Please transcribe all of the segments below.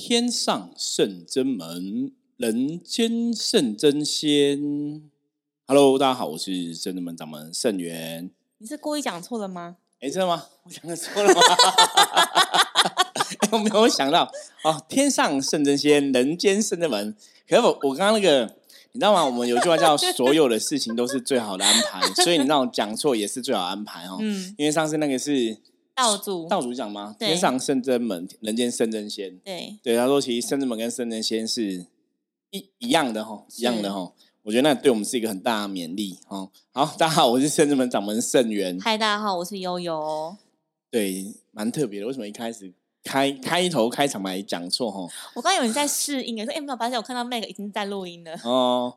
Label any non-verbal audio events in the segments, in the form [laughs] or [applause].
天上圣真门，人间圣真仙。Hello，大家好，我是圣真门掌门圣元。你是故意讲错了吗？哎，真的吗？我讲的错了吗？[laughs] 我没有想到哦，天上圣真仙，人间圣真门。可是我我刚刚那个，你知道吗？我们有句话叫“所有的事情都是最好的安排”，所以你那种讲错也是最好安排哦。嗯，因为上次那个是。道主道主讲吗？天上圣真门，人间圣真仙。对对，他说其实圣真门跟圣真仙是一一样的哈，一样的哈。我觉得那对我们是一个很大的勉励哈。好，大家好，我是圣真门掌门圣元。嗨，大家好，我是悠悠。对，蛮特别的。为什么一开始开开头开场白讲错哈？我刚以为你在试音，说哎，没有发现我看到 Meg 已经在录音了哦。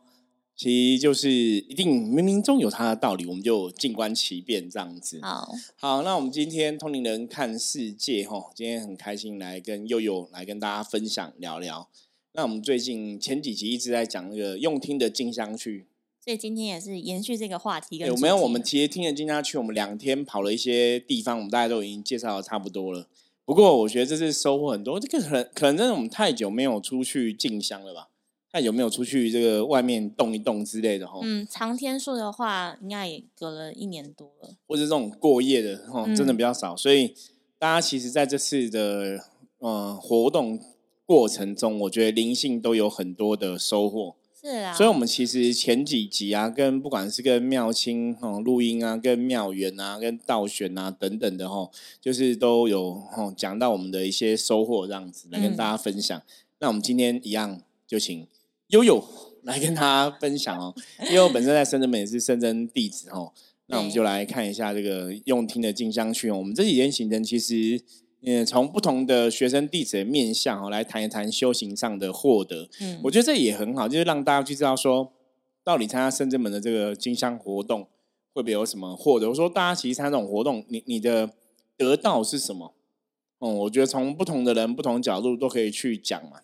其实就是一定冥冥中有它的道理，我们就静观其变这样子。好，好，那我们今天通灵人看世界哈，今天很开心来跟悠悠来跟大家分享聊聊。那我们最近前几集一直在讲那个用听的静香去，所以今天也是延续这个话题。有没有？我们其实听的静香去，我们两天跑了一些地方，我们大家都已经介绍的差不多了。不过我觉得这次收获很多，这个可能可能真的我们太久没有出去静香了吧。那有没有出去这个外面动一动之类的哈？嗯，长天数的话，应该也隔了一年多了。或者这种过夜的哈，真的比较少。所以大家其实在这次的呃活动过程中，我觉得灵性都有很多的收获。是啊。所以我们其实前几集啊，跟不管是跟妙清哈录音啊，跟妙远啊，跟道玄啊等等的哈，就是都有哈讲到我们的一些收获，这样子来跟大家分享。那我们今天一样就请。悠悠 [laughs] 来跟他分享哦，因为我本身在深圳门也是深圳弟子哦，[laughs] 那我们就来看一下这个用听的静香区哦。我们这几天行程其实，嗯，从不同的学生弟子的面相哦，来谈一谈修行上的获得。嗯，我觉得这也很好，就是让大家去知道说，到底参加深圳门的这个金香活动会不会有什么获得？我说大家其实参加这种活动，你你的得到是什么？哦，我觉得从不同的人、不同角度都可以去讲嘛。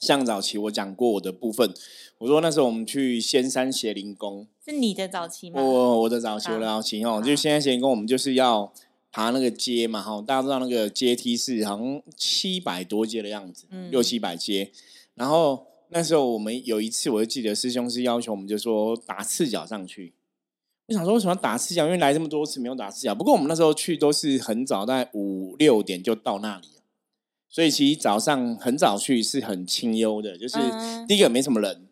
像早期我讲过我的部分，我说那时候我们去仙山邪灵宫，是你的早期吗？我我的早期，我的早期哦，就仙山邪灵宫，我们就是要爬那个阶嘛，哈，大家知道那个阶梯是好像七百多阶的样子，嗯六七百阶。然后那时候我们有一次，我就记得师兄是要求我们就说打赤脚上去。我想说为什么要打赤脚？因为来这么多次没有打赤脚。不过我们那时候去都是很早，大概五六点就到那里。所以其实早上很早去是很清幽的，就是第一个没什么人，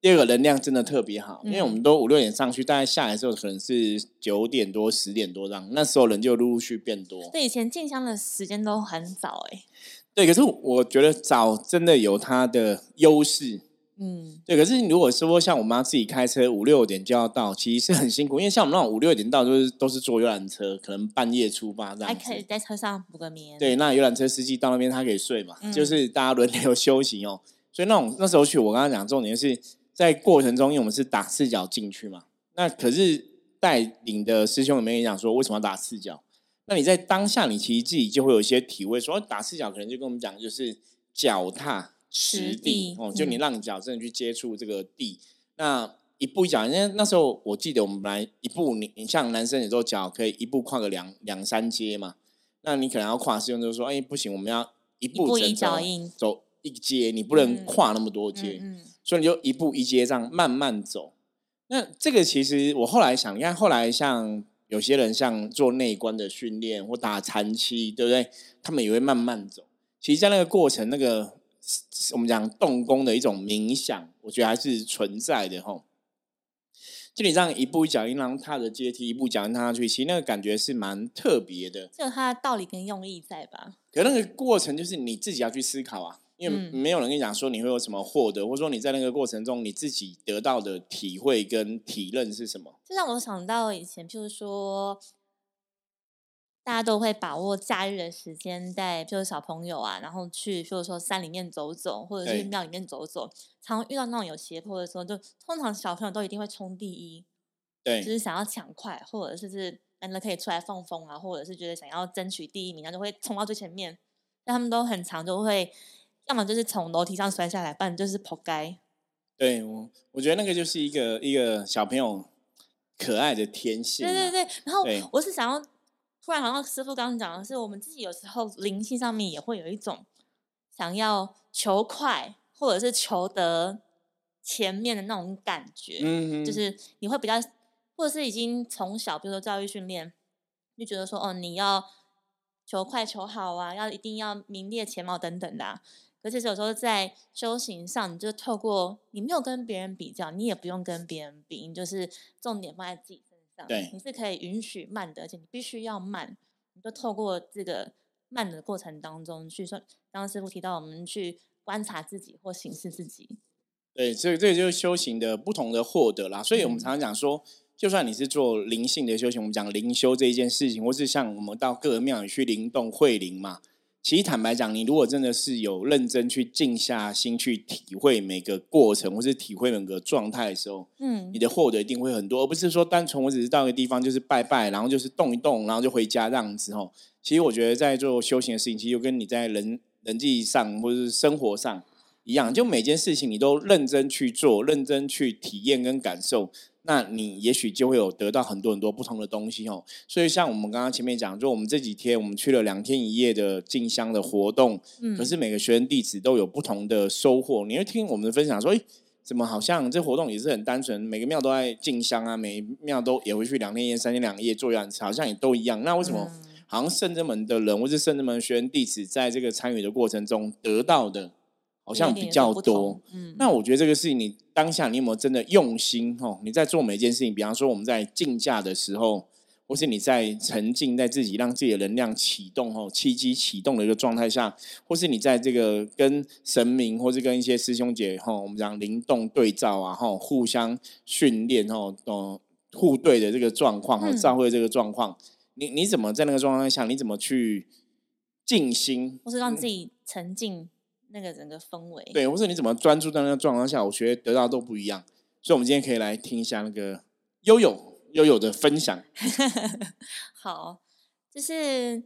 第二个能量真的特别好，因为我们都五六点上去，大概下来的时候可能是九点多、十点多这样，那时候人就陆陆续变多。对，以前进香的时间都很早哎。对，可是我觉得早真的有它的优势。嗯，对。可是如果说像我妈自己开车五六点就要到，其实是很辛苦。因为像我们那种五六点到，就是都是坐游览车，可能半夜出发这样。还可以在车上补个眠。对，那游览车司机到那边他可以睡嘛，就是大家轮流休息哦。所以那种那时候去，我刚刚讲重点是在过程中，因为我们是打赤脚进去嘛。那可是带领的师兄有没有讲说为什么要打赤脚？那你在当下，你其实自己就会有一些体会，说打赤脚可能就跟我们讲，就是脚踏。实地哦，就你让脚真的去接触这个地，那一步一脚，因为那时候我记得我们本来一步，你你像男生有时候脚可以一步跨个两两三阶嘛，那你可能要跨，是用就说，哎，不行，我们要一步一脚印走一阶，你不能跨那么多阶，所以你就一步一阶这样慢慢走。那这个其实我后来想，你看后来像有些人像做内关的训练或打禅期，对不对？他们也会慢慢走。其实，在那个过程，那个。我们讲动工的一种冥想，我觉得还是存在的吼。就你这样一步一脚印，然后踏着阶梯一步脚印踏上去，其实那个感觉是蛮特别的。就它的道理跟用意在吧？可那个过程就是你自己要去思考啊，因为没有人跟你讲说你会有什么获得，或者说你在那个过程中你自己得到的体会跟体认是什么。就让我想到以前，就是说。大家都会把握假日的时间，带就是小朋友啊，然后去，就是说山里面走走，或者是庙里面走走。常遇到那种有斜坡的时候，就通常小朋友都一定会冲第一，对，就是想要抢快，或者是是难得可以出来放风啊，或者是觉得想要争取第一名，然后就会冲到最前面。但他们都很常，就会要么就是从楼梯上摔下来，不然就是扑街。对我，我觉得那个就是一个一个小朋友可爱的天性。对对对，然后我是想要。突然好像师傅刚刚讲的是，我们自己有时候灵性上面也会有一种想要求快，或者是求得前面的那种感觉，嗯，就是你会比较，或者是已经从小，比如说教育训练，就觉得说，哦，你要求快求好啊，要一定要名列前茅等等的。而且有时候在修行上，你就透过你没有跟别人比较，你也不用跟别人比，你就是重点放在自己身上。对，你是可以允许慢的，而且你必须要慢。你就透过这个慢的过程当中去说，刚刚师傅提到我们去观察自己或审视自己。对，所以这个就是修行的不同的获得啦。所以我们常常讲说，就算你是做灵性的修行，我们讲灵修这一件事情，或是像我们到各个庙宇去灵动会灵嘛。其实坦白讲，你如果真的是有认真去静下心去体会每个过程，或是体会每个状态的时候，嗯，你的获得一定会很多，而不是说单纯我只是到一个地方就是拜拜，然后就是动一动，然后就回家这样子哦。其实我觉得在做修行的事情，其实就跟你在人人际上或者是生活上一样，就每件事情你都认真去做，认真去体验跟感受。那你也许就会有得到很多很多不同的东西哦。所以像我们刚刚前面讲，就我们这几天我们去了两天一夜的进香的活动，嗯，可是每个学生弟子都有不同的收获。你会听我们的分享说，哎，怎么好像这活动也是很单纯，每个庙都在进香啊，每庙都也会去两天一夜、三天两夜做样子，好像也都一样。那为什么好像圣真门的人或是圣真门学生弟子在这个参与的过程中得到的？好像比较多，嗯，那我觉得这个事情，你当下你有没有真的用心？哦？你在做每一件事情，比方说我们在竞价的时候，或是你在沉浸在自己让自己的能量启动、哦，契机启动的一个状态下，或是你在这个跟神明，或是跟一些师兄姐，哈，我们讲灵动对照啊，哈，互相训练，哦，哦，互对的这个状况，哈，召会这个状况，你你怎么在那个状态下，你怎么去静心，或是让自己沉浸？那个整个氛围，对，或是你怎么专注在那个状况下，我觉得得到都不一样。所以，我们今天可以来听一下那个悠悠悠悠的分享。[laughs] 好，就是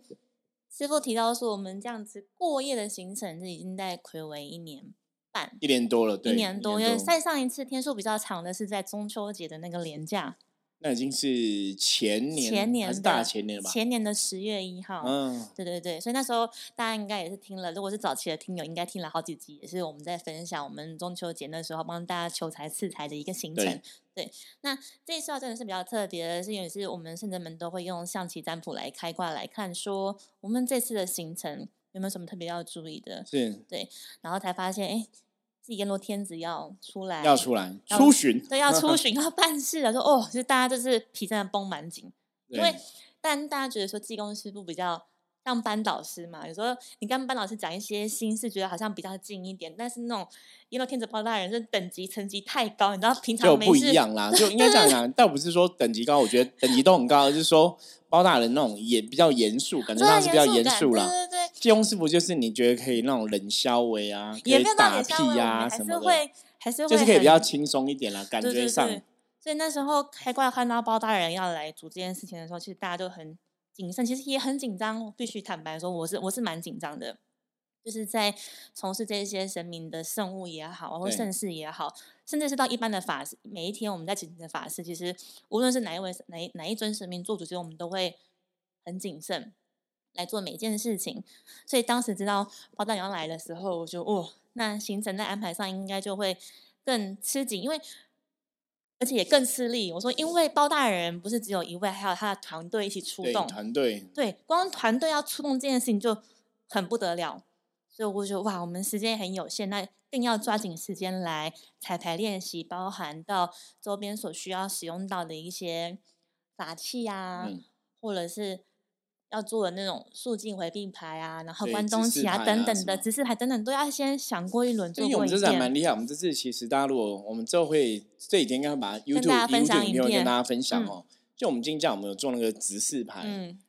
师傅提到说，我们这样子过夜的行程是已经在魁为一年半，一年多了，对，一年多。因为再上一次天数比较长的是在中秋节的那个连假。那已经是前年，前年还是大前年吧？前年的十月一号。嗯，对对对，所以那时候大家应该也是听了，如果是早期的听友，应该听了好几集，也是我们在分享我们中秋节那时候帮大家求财赐财的一个行程。对，那这一次真的是比较特别的，是因为是我们圣人们都会用象棋占卜来开卦来看，说我们这次的行程有没有什么特别要注意的？是，对，然后才发现，哎。是阎罗天子要出来，要出来出巡，对，要出巡 [laughs] 要办事了。说哦，就大家就是皮真的绷蛮紧，因为但大家觉得说济公师傅比较像班导师嘛，有时候你跟班导师讲一些心事，觉得好像比较近一点。但是那种阎罗天子包大人是等级层级太高，你知道平常就不一样啦，就应该这样讲，倒不是说等级高，我觉得等级都很高，就是说。包大人那种严比较严肃，感觉上是比较严肃啦。对对对，济公师傅就是你觉得可以那种冷消微啊，可以打屁呀什么的，还是会就是可以比较轻松一点啦，感觉上。所以那时候开挂看到包大人要来组这件事情的时候，其实大家都很谨慎，其实也很紧张。必须坦白说，我是我是蛮紧张的。就是在从事这些神明的圣物也好，或盛事也好，甚至是到一般的法事，每一天我们在进行的法事，其实无论是哪一位哪哪一尊神明做主，其实我们都会很谨慎来做每一件事情。所以当时知道包大娘来的时候，我就哦，那行程在安排上应该就会更吃紧，因为而且也更吃力。我说，因为包大人不是只有一位，还有他的团队一起出动，团队对，光团队要出动这件事情就很不得了。所以我觉得哇，我们时间很有限，那更要抓紧时间来彩排练习，包含到周边所需要使用到的一些法器啊，或者是要做的那种肃静回避牌啊，然后关东旗啊等等的指示牌等等，都要先想过一轮。因为我们这次还蛮厉害，我们这次其实大家如果我们之后会这几天应该把 YouTube 分享影片跟大家分享哦。就我们今天我们有做那个指示牌，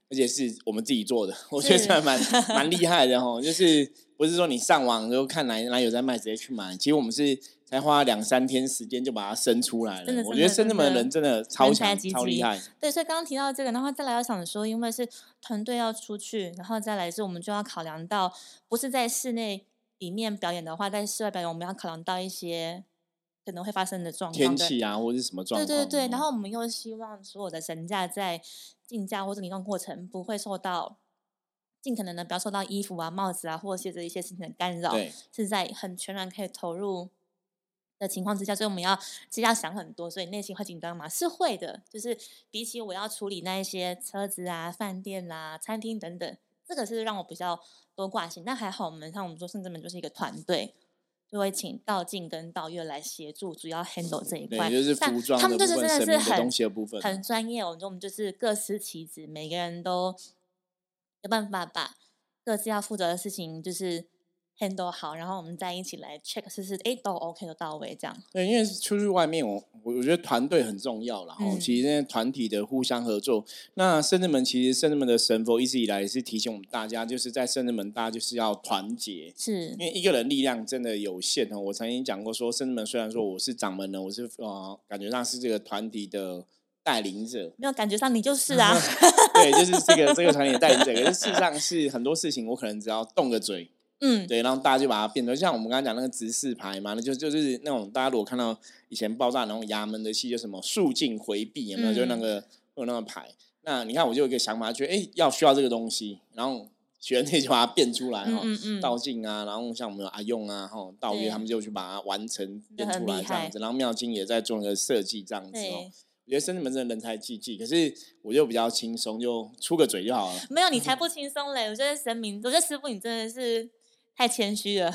而且是我们自己做的，我觉得还蛮蛮厉害的哦，就是。不是说你上网就看哪哪有在卖，直接去买。其实我们是才花两三天时间就把它生出来了。我觉得生这么的人真的超强、超厉害。对，所以刚刚提到这个，然后再来要想说，因为是团队要出去，然后再来是我们就要考量到，不是在室内里面表演的话，在室外表演，我们要考量到一些可能会发生的状况，天气啊，或者是什么状况。对对对，然后我们又希望所有的神价在竞价或者移动过程不会受到。尽可能的不要受到衣服啊、帽子啊或者鞋子一些事情的干扰，对，是在很全然可以投入的情况之下，所以我们要其实要想很多，所以内心会紧张吗？是会的，就是比起我要处理那一些车子啊、饭店啦、餐厅等等，这个是让我比较多挂心。但还好，我们像我们做圣智门就是一个团队。就会请道静跟道月来协助，主要 handle 这一块。就是服装他们就是真的是很很专业。我们我们就是各司其职，每个人都有办法把各自要负责的事情就是。handle 好，然后我们再一起来 check 试试，哎，都 OK 都到位这样。对，因为出去外面，我我我觉得团队很重要然后其实现在团体的互相合作，那圣人门其实圣人门的神佛一直以来也是提醒我们大家，就是在圣人门，大家就是要团结。是，因为一个人力量真的有限哦。我曾经讲过说，圣人门虽然说我是掌门人，我是呃感觉上是这个团体的带领者，没有感觉上你就是啊。[laughs] 对，就是这个 [laughs] 这个团体的带领者。可是事实上是很多事情，我可能只要动个嘴。嗯，对，然后大家就把它变成像我们刚刚讲那个直视牌嘛，那就就是那种大家如果看到以前爆炸那种衙门的戏，就什么肃静回避有没有？就那个有那个牌。那你看，我就有一个想法，觉得哎，要需要这个东西，然后学员就把它变出来哈，嗯嗯道静啊，然后像我们阿用啊，哈，道月他们就去把它完成变出来这样子，然后妙金也在做那个设计这样子哦。我觉得深圳门真的人才济济，可是我就比较轻松，就出个嘴就好了。没有，你才不轻松嘞！我觉得神明，我觉得师傅你真的是。太谦虚了，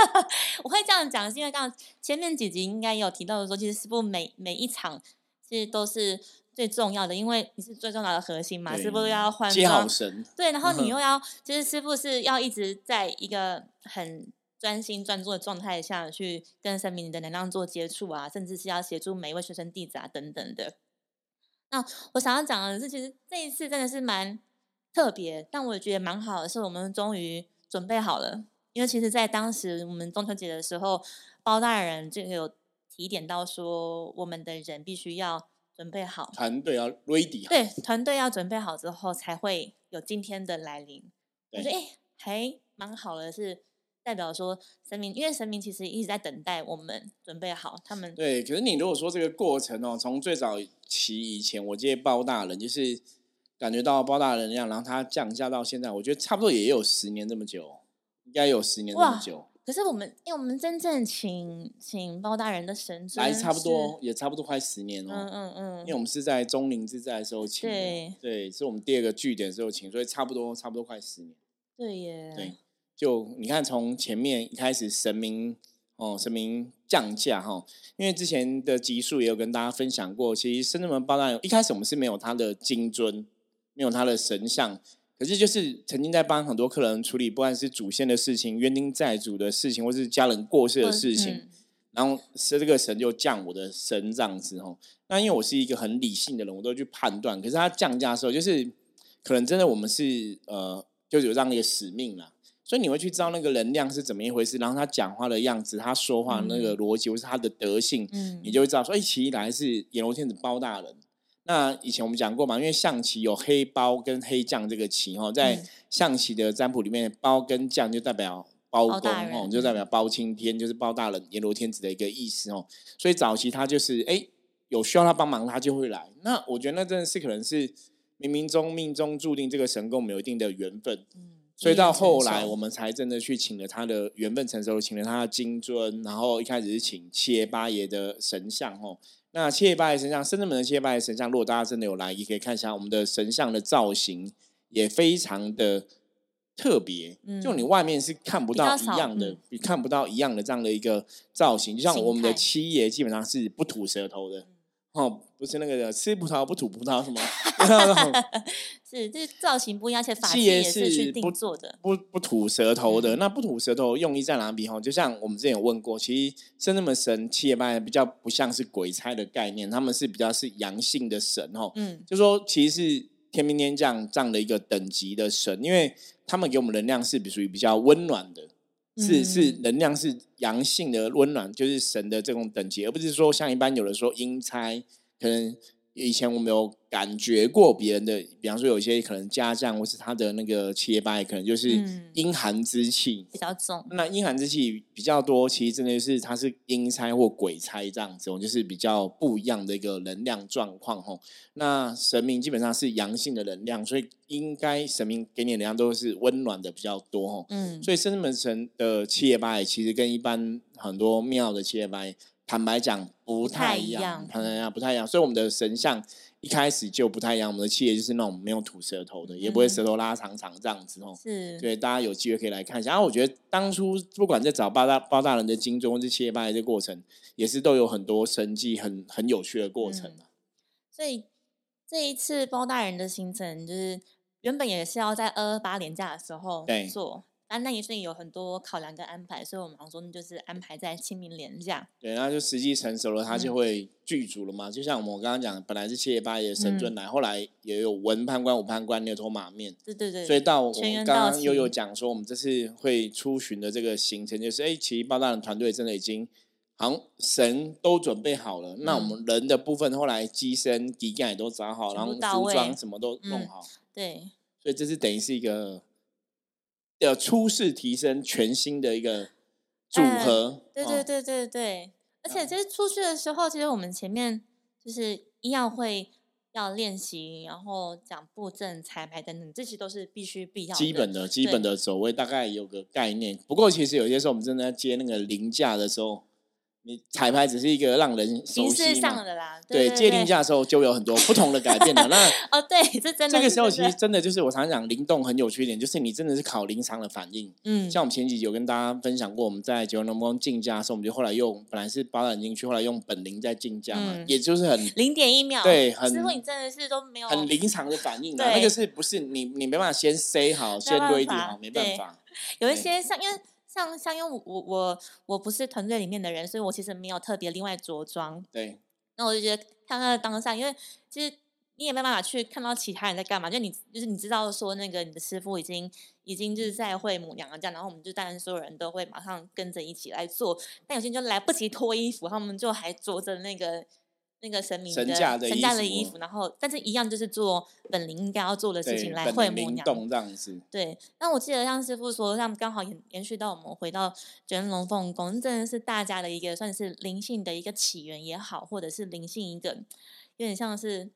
[laughs] 我会这样讲，是因为刚前面几集应该有提到的说，其实师傅每每一场其实都是最重要的，因为你是最重要的核心嘛。师傅要换装，神对，然后你又要，就是师傅是要一直在一个很专心专注的状态下去跟神明的能量做接触啊，甚至是要协助每一位学生弟子啊等等的。那我想要讲的是，其实这一次真的是蛮特别，但我也觉得蛮好的，是我们终于准备好了。因为其实，在当时我们中秋节的时候，包大人就有提点到说，我们的人必须要准备好，团队要 ready，对，团队要准备好之后，才会有今天的来临。我觉得哎，还蛮好的，是代表说神明，因为神明其实一直在等待我们准备好。他们对，可是你如果说这个过程哦，从最早期以前，我接包大人，就是感觉到包大人那样，然后他降价到现在，我觉得差不多也有十年这么久。应该有十年这么久，可是我们，因为我们真正请请包大人的神尊，来差不多也差不多快十年了。嗯嗯嗯，因为我们是在中陵之在的时候请，对对，是我们第二个据点时候请，所以差不多差不多快十年。对耶，对，就你看从前面一开始神明哦，神明降价哈，因为之前的集数也有跟大家分享过，其实深圳门包大一开始我们是没有他的金尊，没有他的神像。可是，就是曾经在帮很多客人处理，不管是祖先的事情、冤亲债主的事情，或是家人过世的事情，然后是这个神就降我的神这样子吼。那因为我是一个很理性的人，我都去判断。可是他降价的时候，就是可能真的我们是呃，就有这样一个使命啦。所以你会去知道那个能量是怎么一回事，然后他讲话的样子，他说话那个逻辑，或是他的德性，嗯，你就会知道说，哎，其来是阎罗天子包大人。那以前我们讲过嘛，因为象棋有黑包跟黑将这个棋哈，在象棋的占卜里面，包跟将就代表包公哦，就代表包青天，就是包大人阎罗天子的一个意思哦。所以早期他就是哎，有需要他帮忙，他就会来。那我觉得那真的是可能是冥冥中命中注定这个神跟我们有一定的缘分。嗯，所以到后来我们才真的去请了他的原本成熟，请了他的金尊，然后一开始是请七爷八爷的神像哦。那七爷八爷神像，深圳门的七爷八爷神像，如果大家真的有来，也可以看一下我们的神像的造型，也非常的特别。就你外面是看不到一样的，你看不到一样的这样的一个造型。就像我们的七爷基本上是不吐舌头的。哦，不是那个吃葡萄不吐葡萄什么？[laughs] 是，这造型不一样，而且发型也是去定做的，不不吐舌头的。那不吐舌头用意在哪里？哈，就像我们之前有问过，其实是那么神，七爷八比较不像是鬼差的概念，他们是比较是阳性的神哦。嗯，就说其实是天兵天将这样的一个等级的神，因为他们给我们能量是属于比较温暖的。是是能量是阳性的温暖，就是神的这种等级，而不是说像一般有的说阴差，可能以前我们有感觉过别人的，比方说有些可能家将或是他的那个企业吧，可能就是阴寒之气比较重。那阴寒之气比较多，其实真的是它是阴差或鬼差这样子，就是比较不一样的一个能量状况吼。那神明基本上是阳性的能量，所以应该神明给你的能量都是温暖的比较多吼。嗯，所以深圳门神的企业吧，其实跟一般很多庙的企业吧。坦白讲，不太一样，坦白讲不太一样，所以我们的神像一开始就不太一样。我们的企业就是那种没有吐舌头的，也不会舌头拉长长这样子哦。是，对，大家有机会可以来看一下。然后我觉得当初不管在找八大包大人的金钟，或是企业拜的过程，也是都有很多神迹，很很有趣的过程所以这一次包大人的行程，就是原本也是要在二二八年假的时候做。啊，那也是有很多考量跟安排，所以我们说就是安排在清明连假。对，然后就时机成熟了，它就会剧组了嘛。就像我们刚刚讲，本来是七月八月神尊来，后来也有文判官、武判官牛头马面。对对对。所以到我们刚刚又有讲说，我们这次会出巡的这个行程，就是哎，其实八大人团队真的已经好像神都准备好了。那我们人的部分，后来机身底盖也都找好，然后服装什么都弄好。对。所以这是等于是一个。的初试提升全新的一个组合，对对对对对，而且其实出去的时候，其实我们前面就是医药会要练习，然后讲布阵、彩排等等，这些都是必须必要基本的基本的走位，大概有个概念。不过其实有些时候我们真的接那个零价的时候。你彩排只是一个让人熟悉嘛？啦，对，界定价的时候就有很多不同的改变了。[laughs] 那哦，对，这真的这个时候其实真的就是我常常讲灵动很有趣一点，就是你真的是考临场的反应。嗯，像我们前几集有跟大家分享过，我们在九龙宫竞价的时候，我们就后来用本来是包眼进去，后来用本灵在竞价嘛，也就是很零点一秒，对，很师傅你真的是都没有很临场的反应啊，那个是不是你你没办法先塞好，先堆好，没办法。有一些像因为。像像因为我我我不是团队里面的人，所以我其实没有特别另外着装。对。那我就觉得看到当下，因为其实你也没办法去看到其他人在干嘛，就你就是你知道说那个你的师傅已经已经就是在会母娘这样，然后我们就当然所有人都会马上跟着一起来做，但有些人就来不及脱衣服，他们就还着着那个。那个神明的神家的衣服，然后但是一样就是做本灵应该要做的事情来会母娘这样子。对，那我记得像师傅说，像刚好延延续到我们回到卷龙凤宫，真的是大家的一个算是灵性的一个起源也好，或者是灵性一个有点像是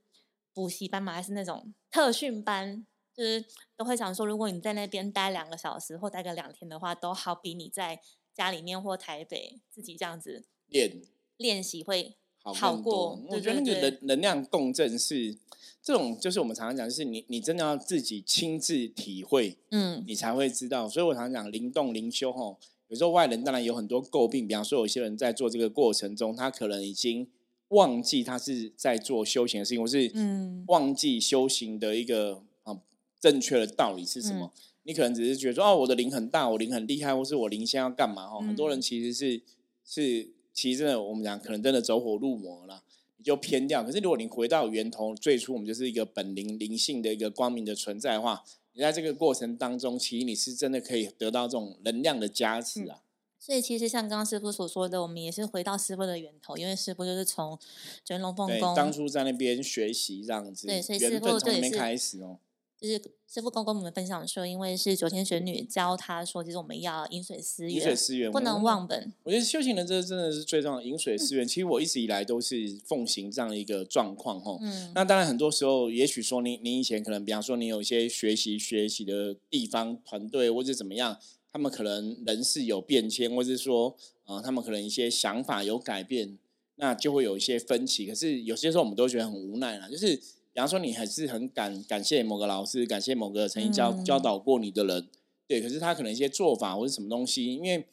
补习班嘛，还是那种特训班，就是都会想说，如果你在那边待两个小时或待个两天的话，都好比你在家里面或台北自己这样子练练习会。好过，我觉得那个能能量共振是这种，就是我们常常讲，就是你你真的要自己亲自体会，嗯，你才会知道。所以我常常讲灵动灵修吼，有时候外人当然有很多诟病，比方说有些人在做这个过程中，他可能已经忘记他是在做修行的事情，或是嗯忘记修行的一个啊正确的道理是什么。你可能只是觉得说哦，我的灵很大，我灵很厉害，或是我灵现在要干嘛？哈，很多人其实是是。其实真的，我们讲可能真的走火入魔了，你就偏掉。可是如果你回到源头，最初我们就是一个本灵灵性的一个光明的存在的话，你在这个过程当中，其实你是真的可以得到这种能量的加持啊。所以其实像刚刚师傅所说的，我们也是回到师傅的源头，因为师傅就是从卷龙凤宫当初在那边学习这样子，对，所以师傅从那边开始哦。就是师傅刚跟我们分享说，因为是九天玄女教他说，其实我们要饮水思源，饮水思源不能忘本。我觉得修行人这真的是最重要，饮水思源。其实我一直以来都是奉行这样一个状况哈。嗯。那当然很多时候，也许说你你以前可能，比方说你有一些学习学习的地方团队或者怎么样，他们可能人事有变迁，或者是说啊，他们可能一些想法有改变，那就会有一些分歧。可是有些时候我们都觉得很无奈啦，就是。比方说，你还是很感感谢某个老师，感谢某个曾经教教导过你的人，对。可是他可能一些做法或者什么东西，因为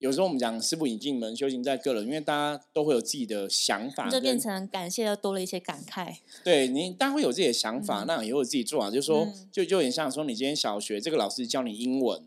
有时候我们讲师傅引进门，修行在个人，因为大家都会有自己的想法，就变成感谢又多了一些感慨。对你，当然会有自己的想法，那也有自己做法，就是说，就就有点像说，你今天小学这个老师教你英文，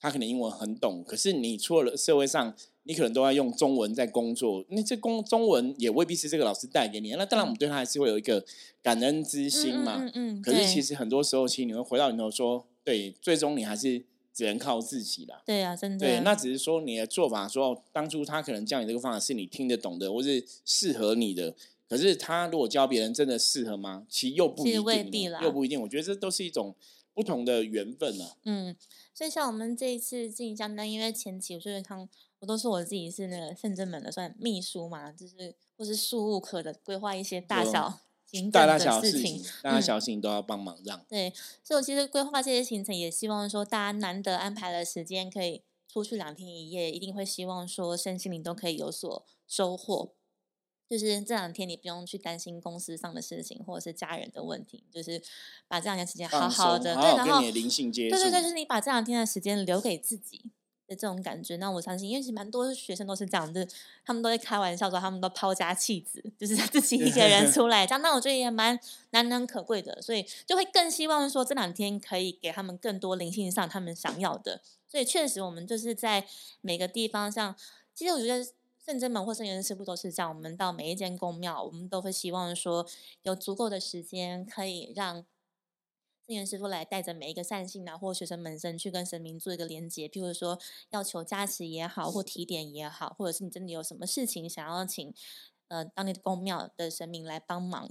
他可能英文很懂，可是你出了社会上。你可能都要用中文在工作，那这工中文也未必是这个老师带给你。那当然，我们对他还是会有一个感恩之心嘛。嗯嗯。可是其实很多时候，其实你会回到里头说，对，最终你还是只能靠自己啦。对啊，真的。对，那只是说你的做法，说当初他可能教你这个方法是你听得懂的，或是适合你的。可是他如果教别人，真的适合吗？其实又不一定，又不一定。我觉得这都是一种不同的缘分啊。嗯，所以像我们这一次进香单，因为前期我就是他，我都说我自己是那个圣真门的算秘书嘛，就是或是事务科的，规划一些大小大大小小事情，大大小小事情都要帮忙这样。对，所以我其实规划这些行程，也希望说大家难得安排了时间可以出去两天一夜，一定会希望说身心灵都可以有所收获。就是这两天你不用去担心公司上的事情，或者是家人的问题，就是把这两天时间好好的，对，然后灵性接触，对对对，就是你把这两天的时间留给自己的这种感觉。那我相信，因为其实蛮多学生都是这样，就是他们都会开玩笑说，他们都抛家弃子，就是自己一个人出来这样。那我觉得也蛮难能可贵的，所以就会更希望说这两天可以给他们更多灵性上他们想要的。所以确实，我们就是在每个地方像，其实我觉得。圣真门或圣元师傅都是这样，我们到每一间宫庙，我们都会希望说有足够的时间，可以让圣元师傅来带着每一个善信啊，或学生门生去跟神明做一个连接。譬如说要求加持也好，或提点也好，或者是你真的有什么事情想要请呃当地的宫庙的神明来帮忙，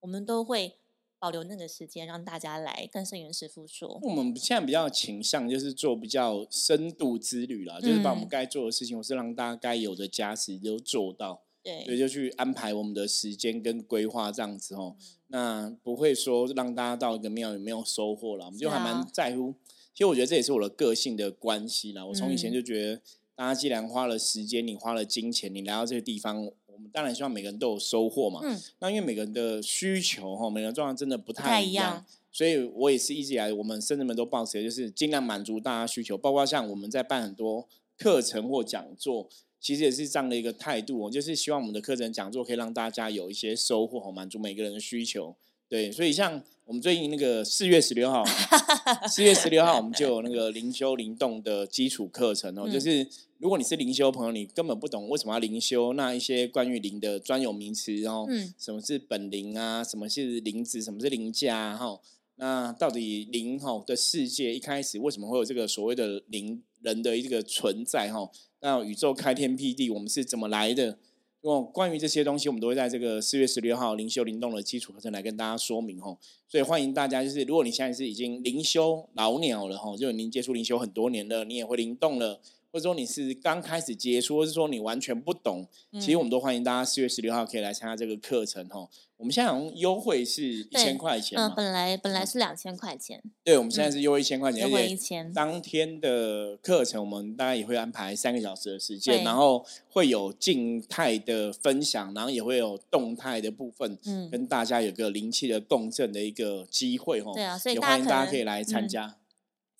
我们都会。保留那个时间，让大家来跟圣元师傅说。我们现在比较倾向就是做比较深度之旅了，就是把我们该做的事情，或是让大家该有的加持都做到。对，所以就去安排我们的时间跟规划这样子哦。那不会说让大家到一个庙有没有收获了，我们就还蛮在乎。其实我觉得这也是我的个性的关系啦。我从以前就觉得，大家既然花了时间，你花了金钱，你来到这个地方。当然希望每个人都有收获嘛。嗯。那因为每个人的需求哈，每个人状况真的不太一样，所以我也是一直以来，我们甚至们都保持就是尽量满足大家需求，包括像我们在办很多课程或讲座，其实也是这样的一个态度，我就是希望我们的课程讲座可以让大家有一些收获哈，满足每个人的需求。对，所以像我们最近那个四月十六号，[laughs] 四月十六号我们就有那个灵修灵动的基础课程哦。就是如果你是灵修朋友，你根本不懂为什么要灵修，那一些关于灵的专有名词，然后什么是本灵啊，什么是灵子，什么是灵家哈，那到底灵哈的世界一开始为什么会有这个所谓的灵人的一个存在哈？那宇宙开天辟地，我们是怎么来的？哦，关于这些东西，我们都会在这个四月十六号灵修灵动的基础课程来跟大家说明吼。所以欢迎大家，就是如果你现在是已经灵修老鸟了哈，就您接触灵修很多年了，你也会灵动了。或者说你是刚开始接触，或是说你完全不懂，其实我们都欢迎大家四月十六号可以来参加这个课程哦。我们现在好像优惠是一千块钱，嗯，本来本来是两千块钱，对，我们现在是优惠一千块钱，优惠一千。当天的课程我们大概也会安排三个小时的时间，然后会有静态的分享，然后也会有动态的部分，嗯，跟大家有个灵气的共振的一个机会哦。对啊，所以欢迎大家可以来参加。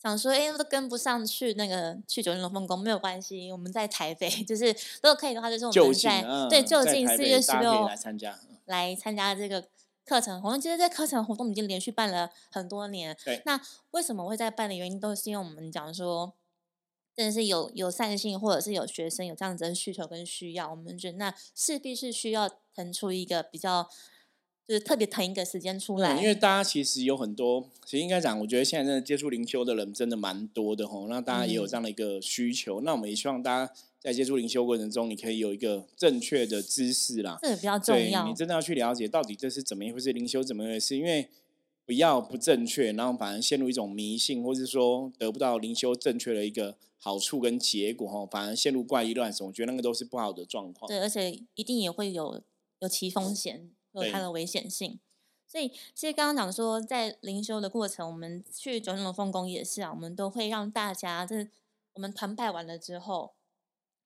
想说，哎，都跟不上去那个去九龙龙凤宫没有关系，我们在台北，[laughs] 就是如果可以的话，就是我们在对就近四月十六来参加，来参加这个课程。我们其实这课程活动已经连续办了很多年。对，那为什么会在办的原因，都是因为我们讲说，真的是有有善性，或者是有学生有这样子的需求跟需要，我们觉得那势必是需要腾出一个比较。就是特别腾一个时间出来，因为大家其实有很多，其实应该讲，我觉得现在真的接触灵修的人真的蛮多的吼。那大家也有这样的一个需求，那我们也希望大家在接触灵修过程中，你可以有一个正确的知识啦，这比较重要。你真的要去了解到底这是怎么一回事，灵修怎么一回事？因为不要不正确，然后反而陷入一种迷信，或是说得不到灵修正确的一个好处跟结果哈，反而陷入怪异乱神。我觉得那个都是不好的状况。对，而且一定也会有有其风险。有它的危险性，所以其实刚刚讲说，在灵修的过程，我们去九龙凤宫也是啊，我们都会让大家，就是我们团拜完了之后，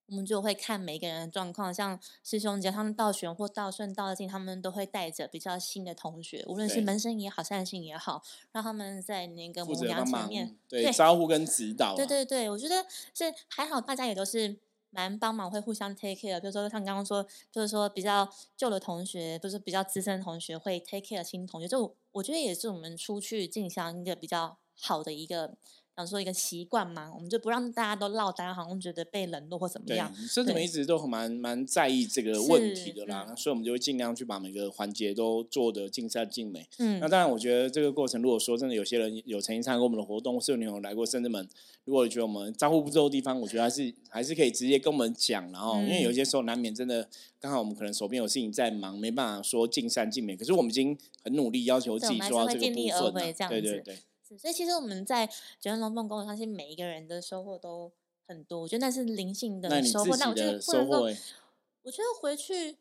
我们就会看每个人的状况，像师兄姐他们道玄或道顺、道静，他们都会带着比较新的同学，无论是门生也好、善信也好，让他们在那个母娘前面对招呼跟指导。对对对，我觉得是还好，大家也都是。蛮帮忙，会互相 take care。比如说像刚刚说，就是说比较旧的同学，就是比较资深同学会 take care 新同学。就我觉得也是我们出去进香一个比较好的一个想说一个习惯嘛，我们就不让大家都落单，好像觉得被冷落或怎么样。所以我们一直都蛮蛮在意这个问题的啦，所以我们就会尽量去把每个环节都做的尽善尽美。嗯，那当然，我觉得这个过程，如果说真的有些人有曾经参加过我们的活动，是有你有来过深圳门，如果觉得我们招呼不周的地方，我觉得还是还是可以直接跟我们讲，然后因为有些时候难免真的刚好我们可能手边有事情在忙，没办法说尽善尽美。可是我们已经很努力，要求自己做到这个部分了，对对对。所以其实我们在九龙龙凤宫，我相信每一个人的收获都很多。我觉得那是灵性的收获。那我觉得收获，我觉得回去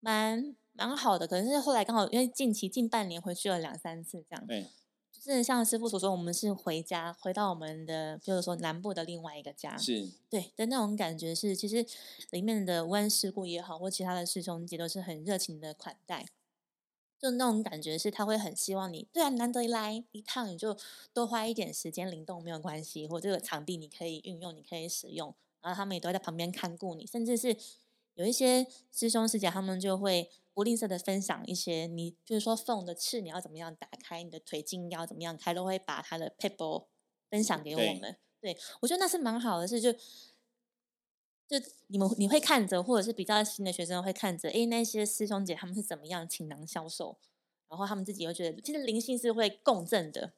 蛮蛮好的。可能是后来刚好因为近期近半年回去了两三次这样。对，就是像师傅所说，我们是回家，回到我们的就是说南部的另外一个家。是，对的那种感觉是，其实里面的温师姑也好，或其他的师兄姐都是很热情的款待。就那种感觉是，他会很希望你，对啊，难得来一趟，你就多花一点时间灵动没有关系，或这个场地你可以运用，你可以使用，然后他们也都会在旁边看顾你，甚至是有一些师兄师姐，他们就会不吝啬的分享一些，你就是说凤的翅你要怎么样打开，你的腿筋要怎么样开，都会把他的 paper 分享给我们。对我觉得那是蛮好的事，就。就你们你会看着，或者是比较新的学生会看着，哎，那些师兄姐他们是怎么样倾囊销售，然后他们自己会觉得，其实灵性是会共振的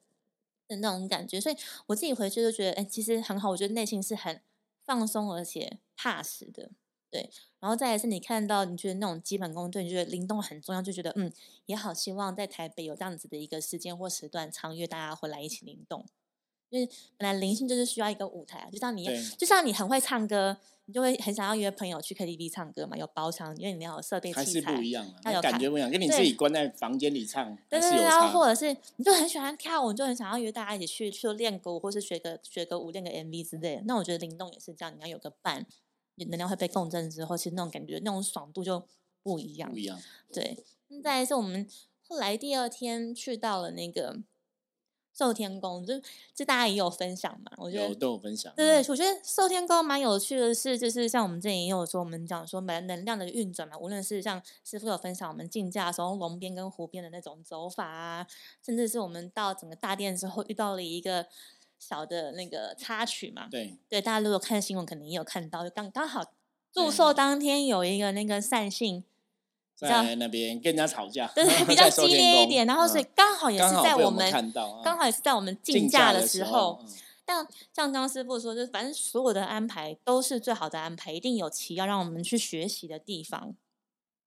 的那种感觉，所以我自己回去就觉得，哎，其实很好，我觉得内心是很放松而且踏实的，对。然后再来是你看到你觉得那种基本功，对你觉得灵动很重要，就觉得嗯，也好希望在台北有这样子的一个时间或时段，常约大家回来一起灵动。因为本来灵性就是需要一个舞台啊，就像你，就像你很会唱歌，你就会很想要约朋友去 KTV 唱歌嘛，有包厢，因为你要有设备器材，还是不一样啊，有感觉不一样，跟你自己关在房间里唱，对对对，然后或者是你就很喜欢跳舞，你就很想要约大家一起去去练歌舞，或是学个学个舞，练个 MV 之类的。那我觉得灵动也是这样，你要有个伴，你能量会被共振之后，其实那种感觉、那种爽度就不一样。不一样。对，再是我们后来第二天去到了那个。寿天宫就这大家也有分享嘛，我觉得都有分享。对对，我觉得寿天宫蛮有趣的是，就是像我们之前也有说，我们讲说蛮能量的运转嘛，无论是像师傅有分享我们竞价时候龙边跟湖边的那种走法啊，甚至是我们到整个大殿之后遇到了一个小的那个插曲嘛。对对，大家如果看新闻，可能也有看到，就刚刚好祝寿当天有一个那个善信。在那边跟人家吵架，对，比较 [laughs] 激烈一点。然后所以刚好也是在我们看到，刚好也是在我们竞价的时候。但像张师傅说，就是反正所有的安排都是最好的安排，一定有其要让我们去学习的地方。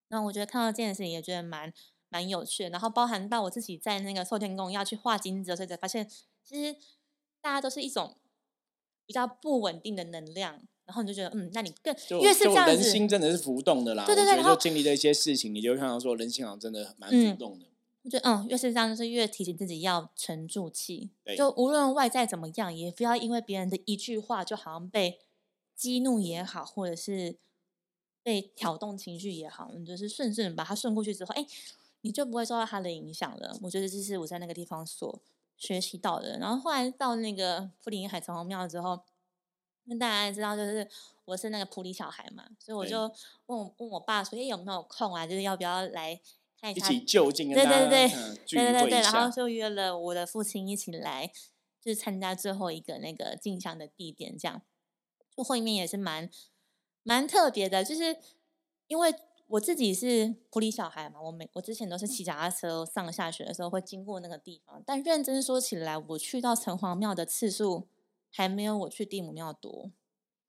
那我觉得看到这件事情也觉得蛮蛮有趣的。然后包含到我自己在那个寿天宫要去画金子，所以才发现其实大家都是一种比较不稳定的能量。然后你就觉得，嗯，那你更越是这样子，人心真的是浮动的啦。对对对，然后经历了一些事情，你就会看到说，人心好像真的蛮浮动的。我觉得，嗯，越是这样，就是越提醒自己要沉住气。就无论外在怎么样，也不要因为别人的一句话，就好像被激怒也好，或者是被挑动情绪也好，你就是顺顺把它顺过去之后，哎，你就不会受到他的影响了。我觉得这是我在那个地方所学习到的。然后后来到那个富林海城隍庙之后。那大家也知道，就是我是那个普里小孩嘛，所以我就问我问我爸说：“哎，有没有空啊？就是要不要来看一下？一起就近对对 [laughs] 对对对对，然后就约了我的父亲一起来，就是参加最后一个那个进香的地点，这样。就会面也是蛮蛮特别的，就是因为我自己是普里小孩嘛，我每我之前都是骑脚踏车上下学的时候会经过那个地方，但认真说起来，我去到城隍庙的次数。还没有我去地母庙多。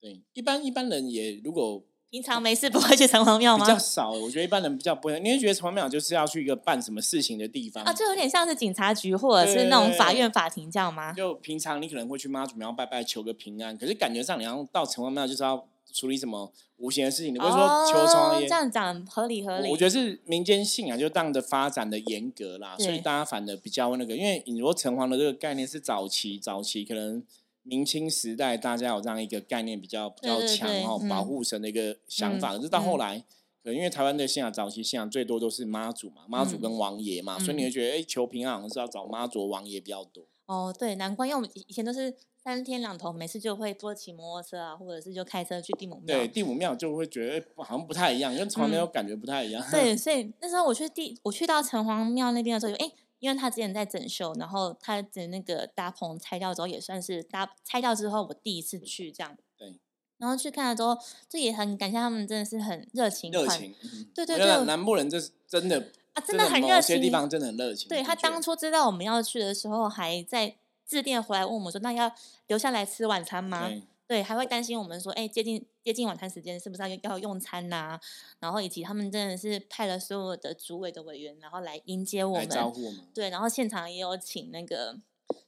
对，一般一般人也如果平常没事不会去城隍庙吗？比较少，我觉得一般人比较不会。你会觉得城隍庙就是要去一个办什么事情的地方啊？就有点像是警察局或者是那种法院法庭这样吗？就平常你可能会去妈祖庙拜拜求个平安，可是感觉上你要到城隍庙就是要处理什么无形的事情，你会说求城隍爷这样讲合理合理。我觉得是民间信仰就这样的发展的严格啦，所以大家反的比较那个，因为你说城隍的这个概念是早期早期可能。明清时代，大家有这样一个概念比较比较强哦，保护神的一个想法。可是到后来，可能因为台湾的信仰早期信仰最多都是妈祖嘛，妈祖跟王爷嘛，所以你会觉得，哎，求平安好像是要找妈祖王爷比较多。哦，对，难怪，因为我们以前都是三天两头，每次就会坐骑摩托车啊，或者是就开车去地母庙。对，地母庙就会觉得好像不太一样，跟城隍庙感觉不太一样。对，[laughs] 所以那时候我去地，我去到城隍庙那边的时候，哎。因为他之前在整修，然后他的那个搭棚拆掉之后，也算是搭拆掉之后我第一次去这样。对。然后去看了之后，这也很感谢他们，真的是很热情。热情。对对对。南部人这是真的啊，真的很热情。有些地方真的很热情。对他当初知道我们要去的时候，还在致电回来问我们说：“那要留下来吃晚餐吗？”对，还会担心我们说：“哎，接近接近晚餐时间，是不是要要用餐呐？”然后以及他们真的是派了所有的组委的委员，然后来迎接我们，招呼我们。对，然后现场也有请那个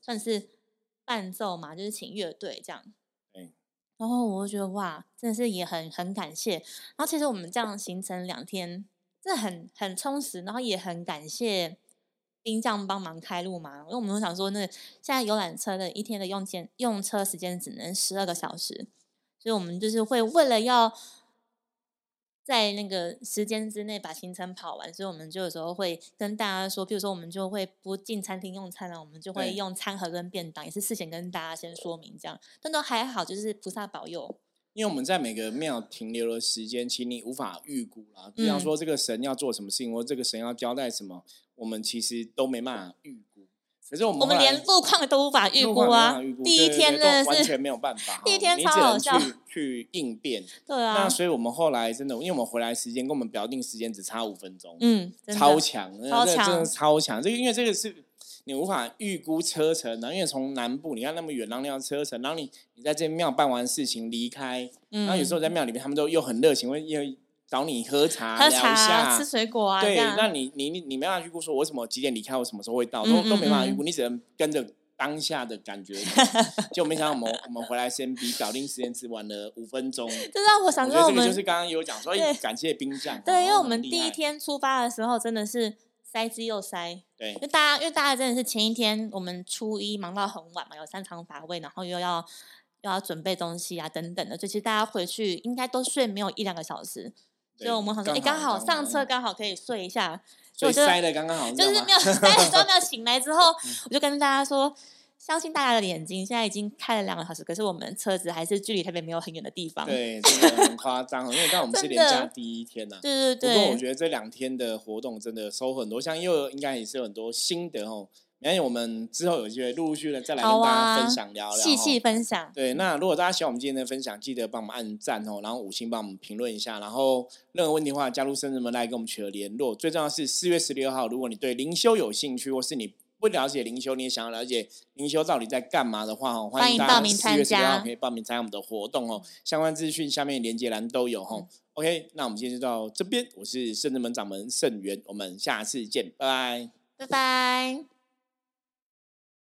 算是伴奏嘛，就是请乐队这样。然后我就觉得哇，真的是也很很感谢。然后其实我们这样行程两天，真的很很充实。然后也很感谢兵将帮忙开路嘛，因为我们都想说，那现在游览车的一天的用间用车时间只能十二个小时，所以我们就是会为了要。在那个时间之内把行程跑完，所以我们就有时候会跟大家说，比如说我们就会不进餐厅用餐了，我们就会用餐盒跟便当，也是事先跟大家先说明这样。但都还好，就是菩萨保佑。因为我们在每个庙停留的时间，其实你无法预估啦。比方说这个神要做什么事情，或这个神要交代什么，我们其实都没办法预。可是我们我们连路况都无法预估啊！第一天真的是完全没有办法，[laughs] 第一天超好笑，去去应变。[laughs] 对啊，那所以我们后来真的，因为我们回来时间跟我们表定时间只差五分钟，嗯，超强，超强，真的超强。这个因为这个是你无法预估车程，然后因为从南部你看那么远，然后那车程，然后你你在这庙办完事情离开，然后有时候在庙里面他们都又很热情，会因为。找你喝茶、喝茶、吃水果啊，对，那你你你你没办法预估说，我什么几点离开，我什么时候会到，都都没办法预估，你只能跟着当下的感觉。[laughs] 就没想到我们我们回来先比搞定时间只晚了五分钟，[laughs] 这让我想说，我们就是刚刚有讲说，感谢兵将。对，因为我们第一天出发的时候真的是塞之又塞，对，因为大家因为大家真的是前一天我们初一忙到很晚嘛，有三场法会，然后又要又要准备东西啊等等的，所以其实大家回去应该都睡没有一两个小时。所以我们好像，哎，刚好上车刚好可以睡一下，所以塞的刚刚好，就是没有 [laughs] 塞的时候没有醒来之后，[laughs] 我就跟大家说，相信大家的眼睛，现在已经开了两个小时，可是我们车子还是距离台北没有很远的地方，对，真的很夸张，因为刚我们 [laughs] 是连假第一天呐，对对对，不过我觉得这两天的活动真的收获很多，像又应该也是有很多心得哦。因为我们之后有机会陆陆续续的再来跟大家分享聊聊，细细分享。对，那如果大家喜欢我们今天的分享，记得帮我们按赞哦，然后五星帮我们评论一下，然后任何问题的话，加入圣人们来跟我们取得联络。最重要是四月十六号，如果你对灵修有兴趣，或是你不了解灵修，你也想要了解灵修到底在干嘛的话哦，欢迎报名参加，可以报名参加我们的活动哦。相关资讯下面连接栏都有哦。OK，那我们今天就到这边，我是圣智门掌门圣元，我们下次见，拜拜，拜拜。